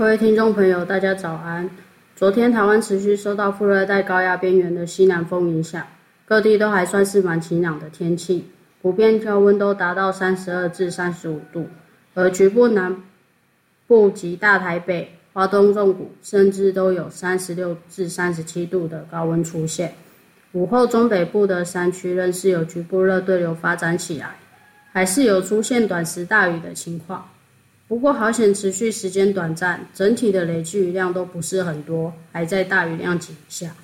各位听众朋友，大家早安。昨天台湾持续受到副热带高压边缘的西南风影响，各地都还算是蛮晴朗的天气，普遍高温都达到三十二至三十五度，而局部南部及大台北、华东重谷甚至都有三十六至三十七度的高温出现。午后中北部的山区仍是有局部热对流发展起来，还是有出现短时大雨的情况。不过好险，持续时间短暂，整体的累计雨量都不是很多，还在大雨量级以下。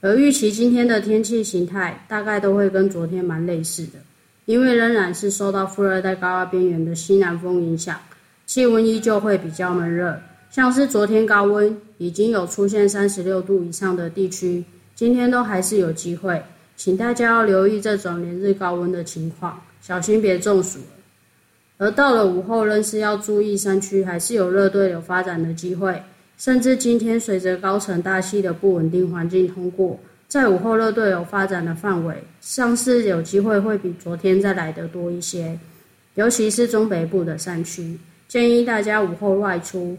而预期今天的天气形态大概都会跟昨天蛮类似的，因为仍然是受到副热带高压边缘的西南风影响，气温依旧会比较闷热。像是昨天高温已经有出现三十六度以上的地区，今天都还是有机会，请大家要留意这种连日高温的情况，小心别中暑。而到了午后，仍是要注意山区还是有热对流发展的机会，甚至今天随着高层大气的不稳定环境通过，在午后热对流发展的范围，像是有机会会比昨天再来得多一些，尤其是中北部的山区，建议大家午后外出，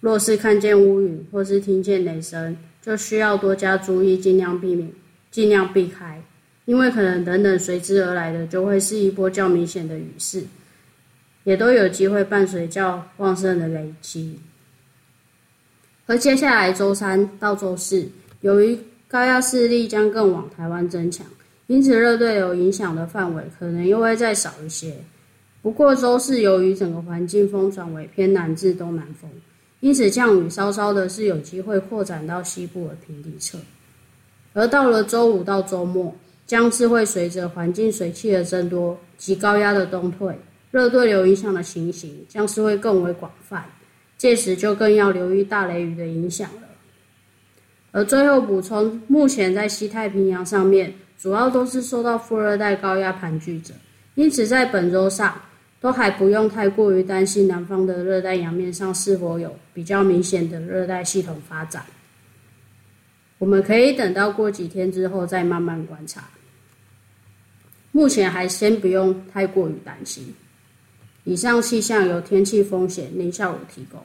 若是看见乌云或是听见雷声，就需要多加注意，尽量避免，尽量避开，因为可能等等随之而来的就会是一波较明显的雨势。也都有机会伴随较旺盛的雷击，而接下来周三到周四，由于高压势力将更往台湾增强，因此热对流影响的范围可能又会再少一些。不过周四由于整个环境风转为偏南至东南风，因此降雨稍稍的是有机会扩展到西部的平地侧。而到了周五到周末，将是会随着环境水汽的增多及高压的东退。热对流影响的情形将是会更为广泛，届时就更要留意大雷雨的影响了。而最后补充，目前在西太平洋上面，主要都是受到副热带高压盘踞着，因此在本周上都还不用太过于担心南方的热带洋面上是否有比较明显的热带系统发展。我们可以等到过几天之后再慢慢观察，目前还先不用太过于担心。以上气象由天气风险林孝武提供。